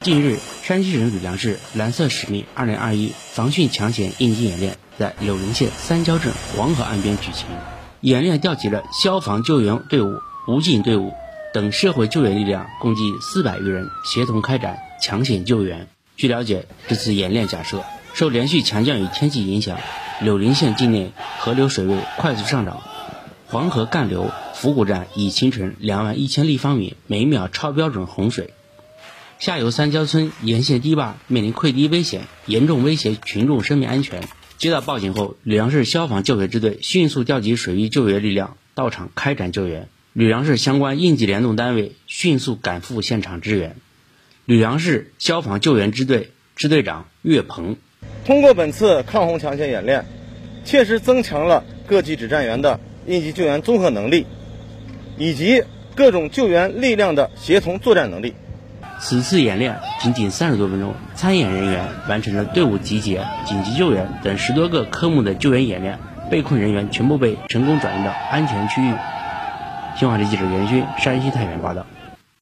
近日，山西省吕梁市“蓝色使命 ”2021 防汛抢险应急演练在柳林县三交镇黄河岸边举行。演练调集了消防救援队伍、武警队伍等社会救援力量共计四百余人，协同开展抢险救援。据了解，这次演练假设受连续强降雨天气影响，柳林县境内河流水位快速上涨，黄河干流伏谷站已形成两万一千立方米每秒超标准洪水。下游三交村沿线堤坝面临溃堤危险，严重威胁群众生命安全。接到报警后，吕梁市消防救援支队迅速调集水域救援力量到场开展救援。吕梁市相关应急联动单位迅速赶赴现场支援。吕梁市消防救援支队支队长岳鹏：通过本次抗洪抢险演练，切实增强了各级指战员的应急救援综合能力，以及各种救援力量的协同作战能力。此次演练仅仅三十多分钟，参演人员完成了队伍集结、紧急救援等十多个科目的救援演练，被困人员全部被成功转移到安全区域。新华社记者袁军，山西太原报道。